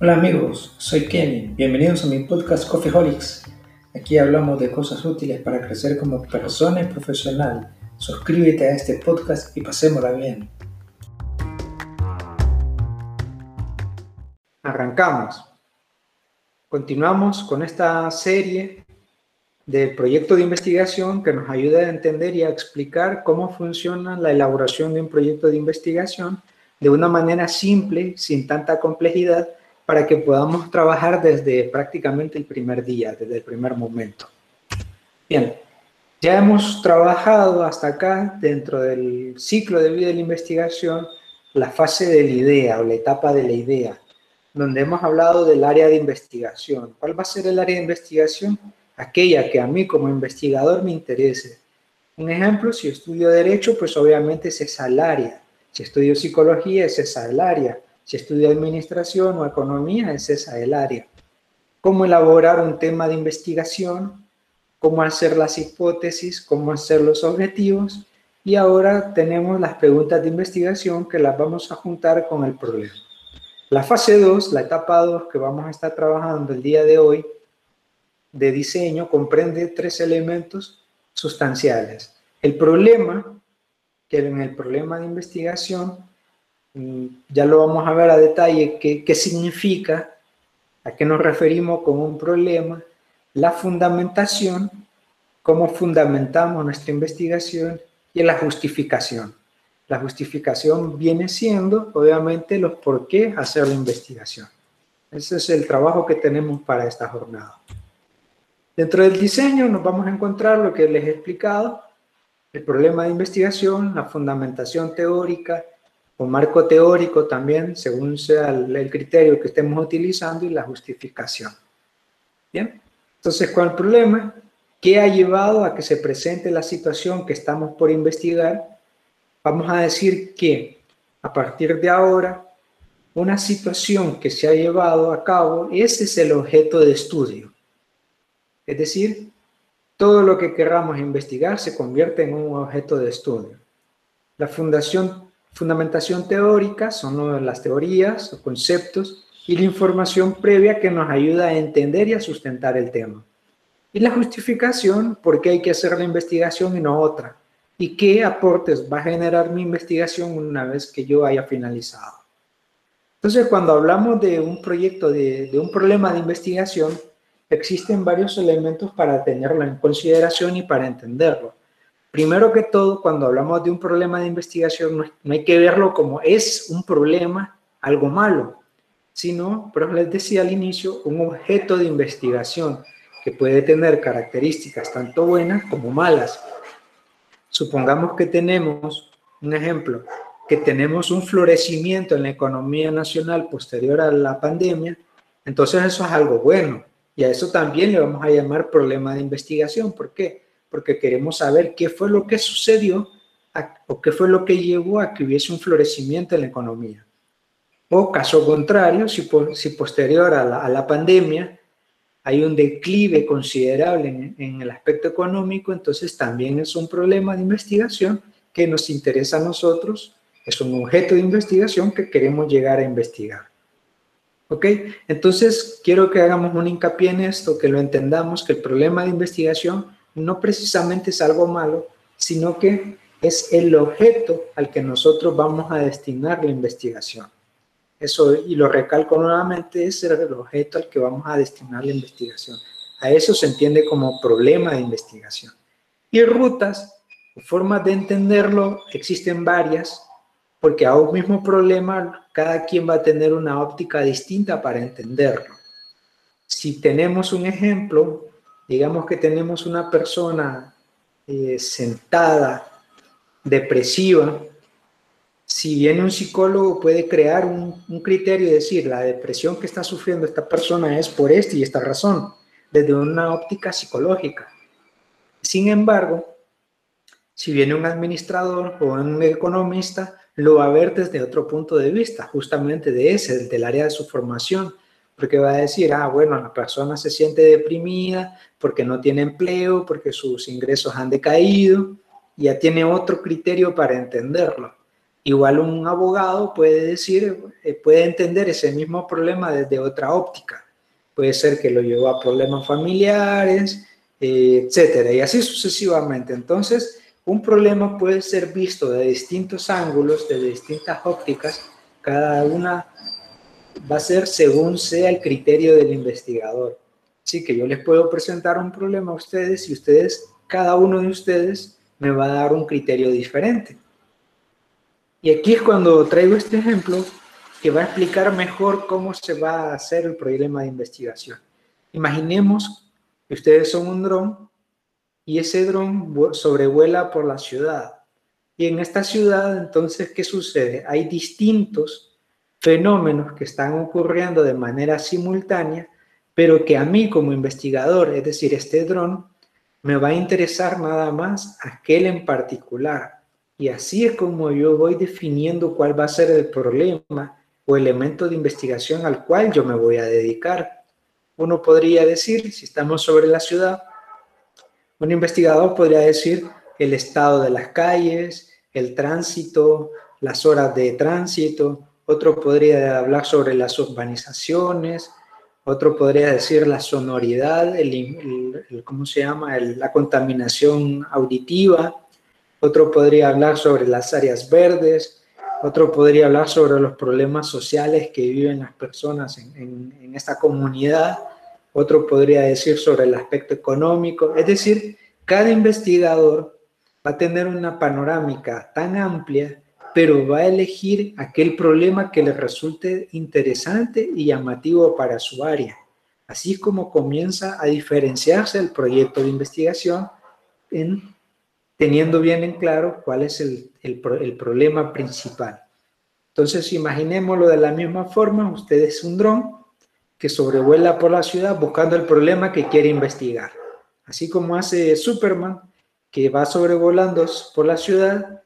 Hola amigos, soy Kenny. Bienvenidos a mi podcast Coffeeholics. Aquí hablamos de cosas útiles para crecer como persona y profesional. Suscríbete a este podcast y pasémosla bien. Arrancamos. Continuamos con esta serie del proyecto de investigación que nos ayuda a entender y a explicar cómo funciona la elaboración de un proyecto de investigación de una manera simple, sin tanta complejidad para que podamos trabajar desde prácticamente el primer día, desde el primer momento. Bien, ya hemos trabajado hasta acá dentro del ciclo de vida de la investigación la fase de la idea o la etapa de la idea, donde hemos hablado del área de investigación. ¿Cuál va a ser el área de investigación? Aquella que a mí como investigador me interese. Un ejemplo, si estudio derecho, pues obviamente es esa. Si estudio psicología, es esa. Si estudio administración o economía, es esa el área. Cómo elaborar un tema de investigación, cómo hacer las hipótesis, cómo hacer los objetivos. Y ahora tenemos las preguntas de investigación que las vamos a juntar con el problema. La fase 2, la etapa 2 que vamos a estar trabajando el día de hoy de diseño comprende tres elementos sustanciales. El problema, que en el problema de investigación ya lo vamos a ver a detalle qué, qué significa, a qué nos referimos con un problema, la fundamentación, cómo fundamentamos nuestra investigación y la justificación. La justificación viene siendo, obviamente, los por qué hacer la investigación. Ese es el trabajo que tenemos para esta jornada. Dentro del diseño nos vamos a encontrar lo que les he explicado, el problema de investigación, la fundamentación teórica, o marco teórico también, según sea el, criterio que estemos utilizando y la justificación. Bien, entonces, ¿cuál es el problema? ¿Qué ha llevado a que se presente la situación que estamos por investigar? Vamos a decir que a partir de ahora, una situación que se ha llevado a cabo, ese es el objeto de estudio. Es decir, todo lo que queramos investigar se convierte en un objeto de estudio. La fundación Fundamentación teórica son las teorías o conceptos y la información previa que nos ayuda a entender y a sustentar el tema. Y la justificación, por qué hay que hacer la investigación y no otra. Y qué aportes va a generar mi investigación una vez que yo haya finalizado. Entonces, cuando hablamos de un proyecto, de, de un problema de investigación, existen varios elementos para tenerlo en consideración y para entenderlo. Primero que todo, cuando hablamos de un problema de investigación, no hay que verlo como es un problema, algo malo, sino, pero les decía al inicio, un objeto de investigación que puede tener características tanto buenas como malas. Supongamos que tenemos, un ejemplo, que tenemos un florecimiento en la economía nacional posterior a la pandemia, entonces eso es algo bueno. Y a eso también le vamos a llamar problema de investigación. ¿Por qué? Porque queremos saber qué fue lo que sucedió o qué fue lo que llevó a que hubiese un florecimiento en la economía. O caso contrario, si, si posterior a la, pandemia hay un declive considerable en, en el aspecto económico, entonces también es un problema de investigación que nos interesa a nosotros, es un objeto de investigación que queremos llegar a investigar. ¿Ok? Entonces, quiero que hagamos un hincapié en esto, que lo entendamos, que el problema de investigación no precisamente es algo malo, sino que es el objeto al que nosotros vamos a destinar la investigación. Eso, y lo recalco nuevamente, es el objeto al que vamos a destinar la investigación. A eso se entiende como problema de investigación. Y rutas, formas de entenderlo, existen varias, porque a un mismo problema cada quien va a tener una óptica distinta para entenderlo. Si tenemos un ejemplo, digamos que tenemos una persona eh, sentada, depresiva, si bien un psicólogo puede crear un, criterio y decir, la depresión que está sufriendo esta persona es por esta y esta razón, desde una óptica psicológica. Sin embargo, si viene un administrador o un economista, lo va a ver desde otro punto de vista, justamente de ese, del área de su formación, porque va a decir, ah, bueno, la persona se siente deprimida porque no tiene empleo, porque sus ingresos han decaído, ya tiene otro criterio para entenderlo. Igual un abogado puede decir, eh, puede entender ese mismo problema desde otra óptica. Puede ser que lo llevó a problemas familiares, eh, etcétera, y así sucesivamente. Entonces, un problema puede ser visto de distintos ángulos, de distintas ópticas, cada una va a ser según sea el criterio del investigador. Así que yo les puedo presentar un problema a ustedes y ustedes, cada uno de ustedes, me va a dar un criterio diferente. Y aquí es cuando traigo este ejemplo que va a explicar mejor cómo se va a hacer el problema de investigación. Imaginemos que ustedes son un dron y ese dron sobrevuela por la ciudad. Y en esta ciudad, entonces, ¿qué sucede? Hay distintos fenómenos que están ocurriendo de manera simultánea, pero que a mí como investigador, es decir, este dron, me va a interesar nada más aquel en particular. Y así es como yo voy definiendo cuál va a ser el problema o elemento de investigación al cual yo me voy a dedicar. Uno podría decir, si estamos sobre la ciudad, un investigador podría decir el estado de las calles, el tránsito, las horas de tránsito. Otro podría hablar sobre las urbanizaciones. Otro podría decir la sonoridad, el, ¿cómo se llama? la contaminación auditiva. Otro podría hablar sobre las áreas verdes. Otro podría hablar sobre los problemas sociales que viven las personas en, en esta comunidad otro podría decir sobre el aspecto económico. Es decir, cada investigador va a tener una panorámica tan amplia, pero va a elegir aquel problema que le resulte interesante y llamativo para su área. Así como comienza a diferenciarse el proyecto de investigación en teniendo bien en claro cuál es el, el, el problema principal. Entonces, imaginémoslo de la misma forma, usted es un dron que sobrevuela por la ciudad buscando el problema que quiere investigar. Así como hace Superman, que va sobrevolando por la ciudad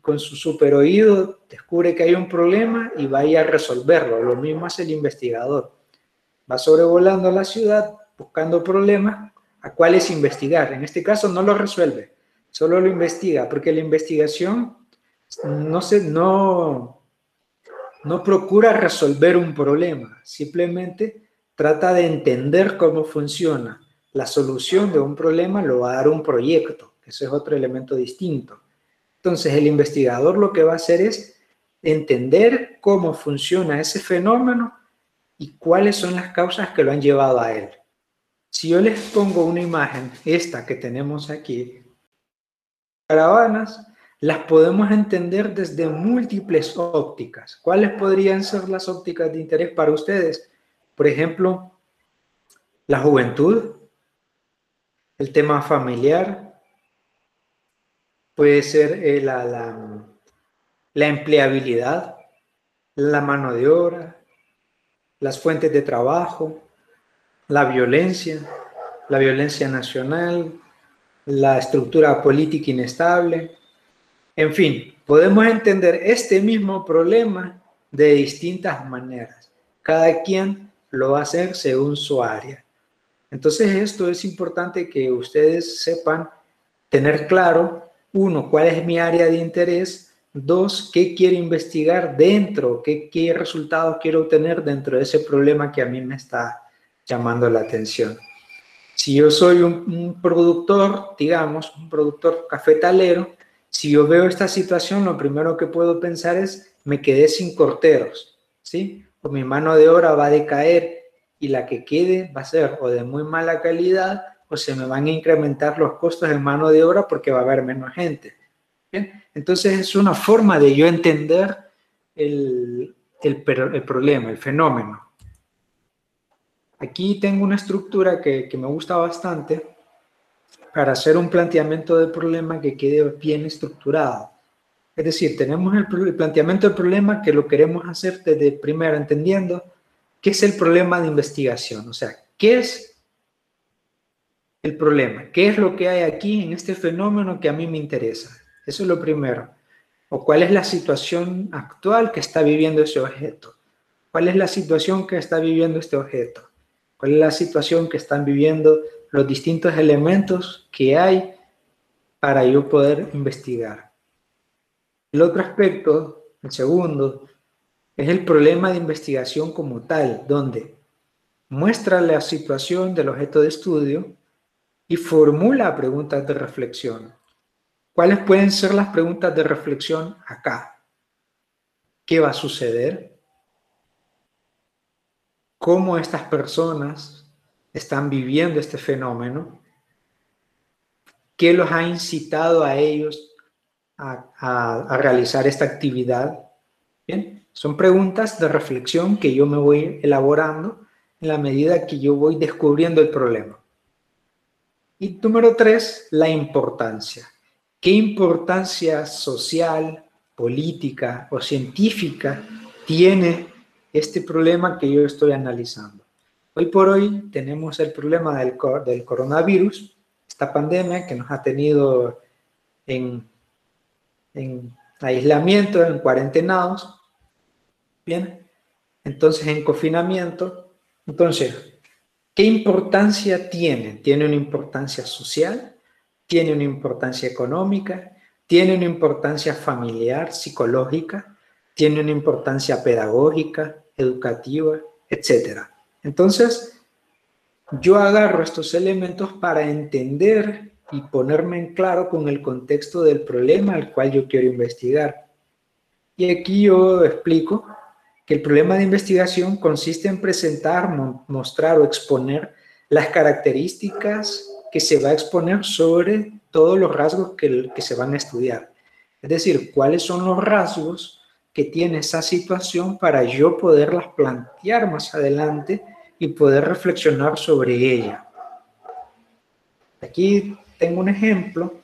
con su super oído descubre que hay un problema y va a resolverlo. Lo mismo hace el investigador. Va sobrevolando la ciudad buscando problemas a cuáles investigar. En este caso no lo resuelve, solo lo investiga, porque la investigación no, se, no, no procura resolver un problema, simplemente trata de entender cómo funciona. La solución de un problema lo va a dar un proyecto, ese es otro elemento distinto. Entonces el investigador lo que va a hacer es entender cómo funciona ese fenómeno y cuáles son las causas que lo han llevado a él. Si yo les pongo una imagen, esta que tenemos aquí, caravanas, las podemos entender desde múltiples ópticas. ¿Cuáles podrían ser las ópticas de interés para ustedes? Por ejemplo, la juventud, el tema familiar, puede ser eh, la, la, la empleabilidad, la mano de obra, las fuentes de trabajo, la violencia, la violencia nacional, la estructura política inestable, en fin, podemos entender este mismo problema de distintas maneras. Cada quien lo va a hacer según su área. Entonces esto es importante que ustedes sepan tener claro, uno, cuál es mi área de interés, dos, qué quiero investigar dentro, qué, qué resultados quiero obtener dentro de ese problema que a mí me está llamando la atención. Si yo soy un, un productor, digamos, un productor cafetalero, si yo veo esta situación, lo primero que puedo pensar es, me quedé sin corteros, ¿sí? O mi mano de obra va a decaer y la que quede va a ser o de muy mala calidad o se me van a incrementar los costos de mano de obra porque va a haber menos gente. Entonces es una forma de yo entender el, el, el problema, el fenómeno. Aquí tengo una estructura que, que me gusta bastante para hacer un planteamiento del problema que quede bien estructurado. Es decir, tenemos el, planteamiento del problema que lo queremos hacer desde primero entendiendo qué es el problema de investigación, o sea, qué es el problema, qué es lo que hay aquí en este fenómeno que a mí me interesa. Eso es lo primero. O cuál es la situación actual que está viviendo ese objeto. ¿Cuál es la situación que está viviendo este objeto? ¿Cuál es la situación que están viviendo los distintos elementos que hay para yo poder investigar. El otro aspecto El segundo es el problema de investigación como tal, donde muestra la situación del objeto de estudio y formula preguntas de reflexión. ¿Cuáles pueden ser las preguntas de reflexión acá? ¿Qué va a suceder? ¿Cómo estas personas están viviendo este fenómeno? ¿Qué los ha incitado a ellos a, realizar esta actividad? Bien, son preguntas de reflexión que yo me voy elaborando en la medida que yo voy descubriendo el problema. Y número tres, la importancia. ¿Qué importancia social, política o científica tiene este problema que yo estoy analizando? Hoy por hoy tenemos el problema del, coronavirus, esta pandemia que nos ha tenido en, en aislamiento, en cuarentenados, bien, entonces en confinamiento, entonces, ¿qué importancia tiene? ¿Tiene una importancia social? ¿Tiene una importancia económica? ¿Tiene una importancia familiar, psicológica? ¿Tiene una importancia pedagógica, educativa, etcétera? Entonces, yo agarro estos elementos para entender y ponerme en claro con el contexto del problema al cual yo quiero investigar. Y aquí yo explico el problema de investigación consiste en presentar, mostrar o exponer las características que se va a exponer sobre todos los rasgos que, que se van a estudiar. Es decir, cuáles son los rasgos que tiene esa situación para yo poderlas plantear más adelante y poder reflexionar sobre ella. Aquí tengo un ejemplo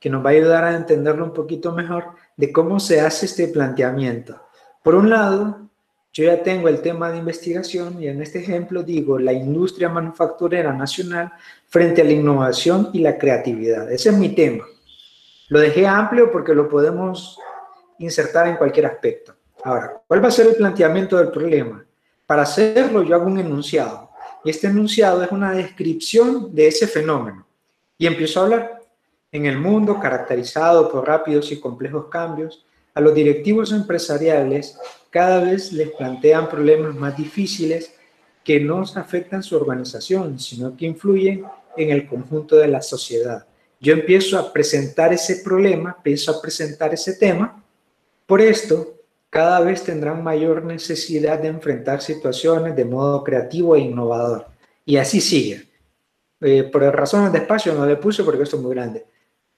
que nos va a ayudar a entenderlo un poquito mejor de cómo se hace este planteamiento. Por un lado, yo ya tengo el tema de investigación y en este ejemplo digo la industria manufacturera nacional frente a la innovación y la creatividad. Ese es mi tema. Lo dejé amplio porque lo podemos insertar en cualquier aspecto. Ahora, ¿cuál va a ser el planteamiento del problema? Para hacerlo yo hago un enunciado y este enunciado es una descripción de ese fenómeno y empiezo a hablar. En el mundo caracterizado por rápidos y complejos cambios, a los directivos empresariales cada vez les plantean problemas más difíciles que no afectan su organización, sino que influyen en el conjunto de la sociedad. Yo empiezo a presentar ese problema, empiezo a presentar ese tema. Por esto, cada vez tendrán mayor necesidad de enfrentar situaciones de modo creativo e innovador. Y así sigue. Eh, por razones de espacio no le puse porque esto es muy grande.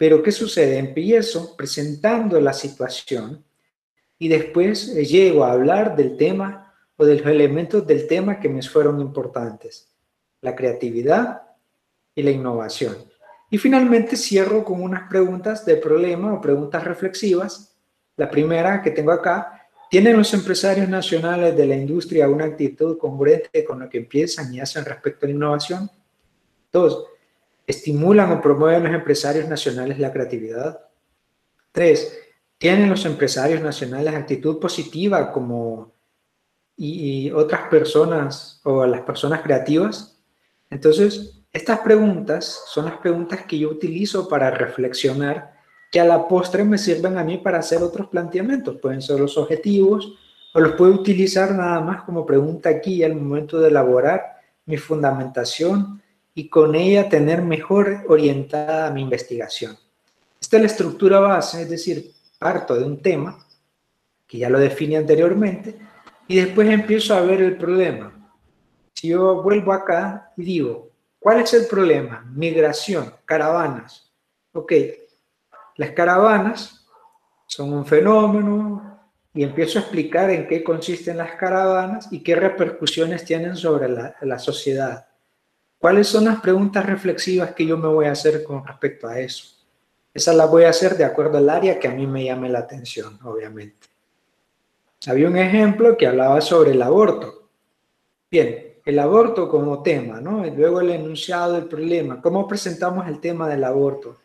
Pero ¿qué sucede? Empiezo presentando la situación y después eh, llego a hablar del tema o de los elementos del tema que me fueron importantes. La creatividad y la innovación. Y finalmente cierro con unas preguntas de problema o preguntas reflexivas. La primera que tengo acá, ¿tienen los empresarios nacionales de la industria una actitud congruente con lo que piensan y hacen respecto a la innovación? Dos, estimulan o promueven los empresarios nacionales la creatividad. Tres, tienen los empresarios nacionales actitud positiva como y, otras personas o las personas creativas. Entonces, estas preguntas son las preguntas que yo utilizo para reflexionar que a la postre me sirven a mí para hacer otros planteamientos. Pueden ser los objetivos o los puedo utilizar nada más como pregunta aquí al momento de elaborar mi fundamentación y con ella tener mejor orientada mi investigación. Esta es la estructura base, es decir, parto de un tema, que ya lo definí anteriormente, y después empiezo a ver el problema. Si yo vuelvo acá y digo, ¿cuál es el problema? Migración, caravanas. Ok, las caravanas son un fenómeno y empiezo a explicar en qué consisten las caravanas y qué repercusiones tienen sobre la, la sociedad. ¿Cuáles son las preguntas reflexivas que yo me voy a hacer con respecto a eso? Esas las voy a hacer de acuerdo al área que a mí me llame la atención, obviamente. Había un ejemplo que hablaba sobre el aborto. Bien, el aborto como tema, ¿no? Y luego el enunciado del problema. ¿Cómo presentamos el tema del aborto?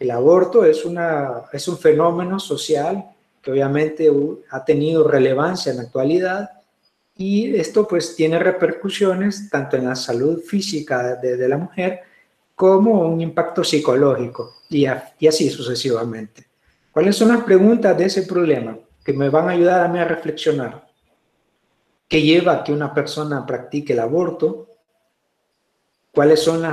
El aborto es, una, es un fenómeno social que obviamente ha tenido relevancia en la actualidad y esto pues tiene repercusiones tanto en la salud física de, la mujer como un impacto psicológico y, así sucesivamente. ¿Cuáles son las preguntas de ese problema? que me van a ayudar a mí a reflexionar. ¿Qué lleva a que una persona practique el aborto? ¿Cuáles son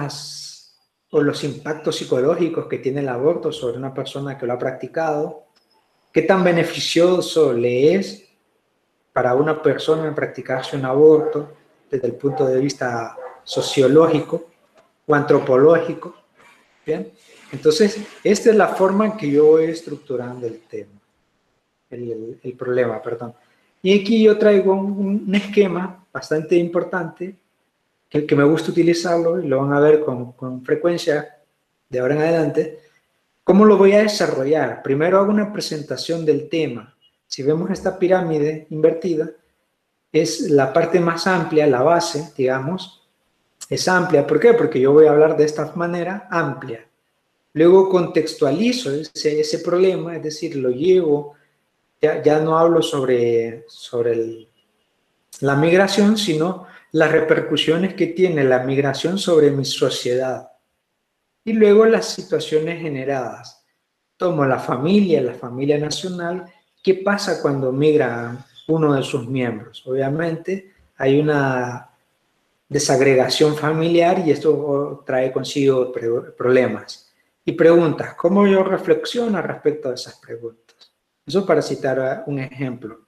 los impactos psicológicos que tiene el aborto sobre una persona que lo ha practicado? ¿Qué tan beneficioso le es para una persona practicarse un aborto desde el punto de vista sociológico o antropológico? Bien, entonces esta es la forma en que yo voy estructurando el tema, el, el problema, perdón. Y aquí yo traigo un, esquema bastante importante que, que, me gusta utilizarlo y lo van a ver con, con frecuencia de ahora en adelante. ¿Cómo lo voy a desarrollar? Primero hago una presentación del tema. Si vemos esta pirámide invertida, es la parte más amplia, la base, digamos, es amplia. ¿Por qué? Porque yo voy a hablar de esta manera amplia. Luego contextualizo ese, problema, es decir, lo llevo ya, no hablo sobre, sobre la migración, sino las repercusiones que tiene la migración sobre mi sociedad. Y luego las situaciones generadas. Tomo la familia, la familia nacional. ¿Qué pasa cuando migra uno de sus miembros? Obviamente hay una desagregación familiar y esto trae consigo problemas. Y preguntas, ¿cómo yo reflexiono respecto a esas preguntas? Eso para citar un ejemplo.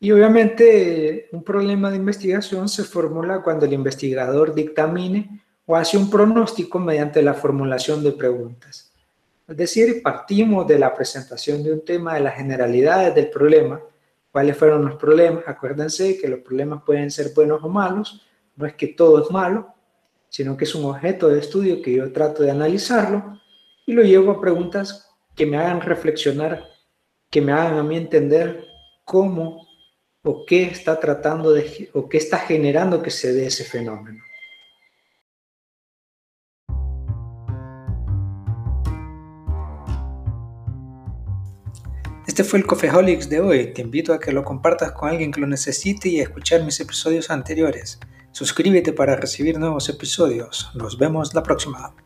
Y obviamente un problema de investigación se formula cuando el investigador dictamine o hace un pronóstico mediante la formulación de preguntas. Es decir, partimos de la presentación de un tema, de las generalidades del problema, cuáles fueron los problemas. Acuérdense que los problemas pueden ser buenos o malos, no es que todo es malo, sino que es un objeto de estudio que yo trato de analizarlo y lo llevo a preguntas que me hagan reflexionar que me hagan a mí entender cómo o qué está tratando de, o qué está generando que se dé ese fenómeno. Este fue el Cofeholics de hoy. Te invito a que lo compartas con alguien que lo necesite y a escuchar mis episodios anteriores. Suscríbete para recibir nuevos episodios. Nos vemos la próxima.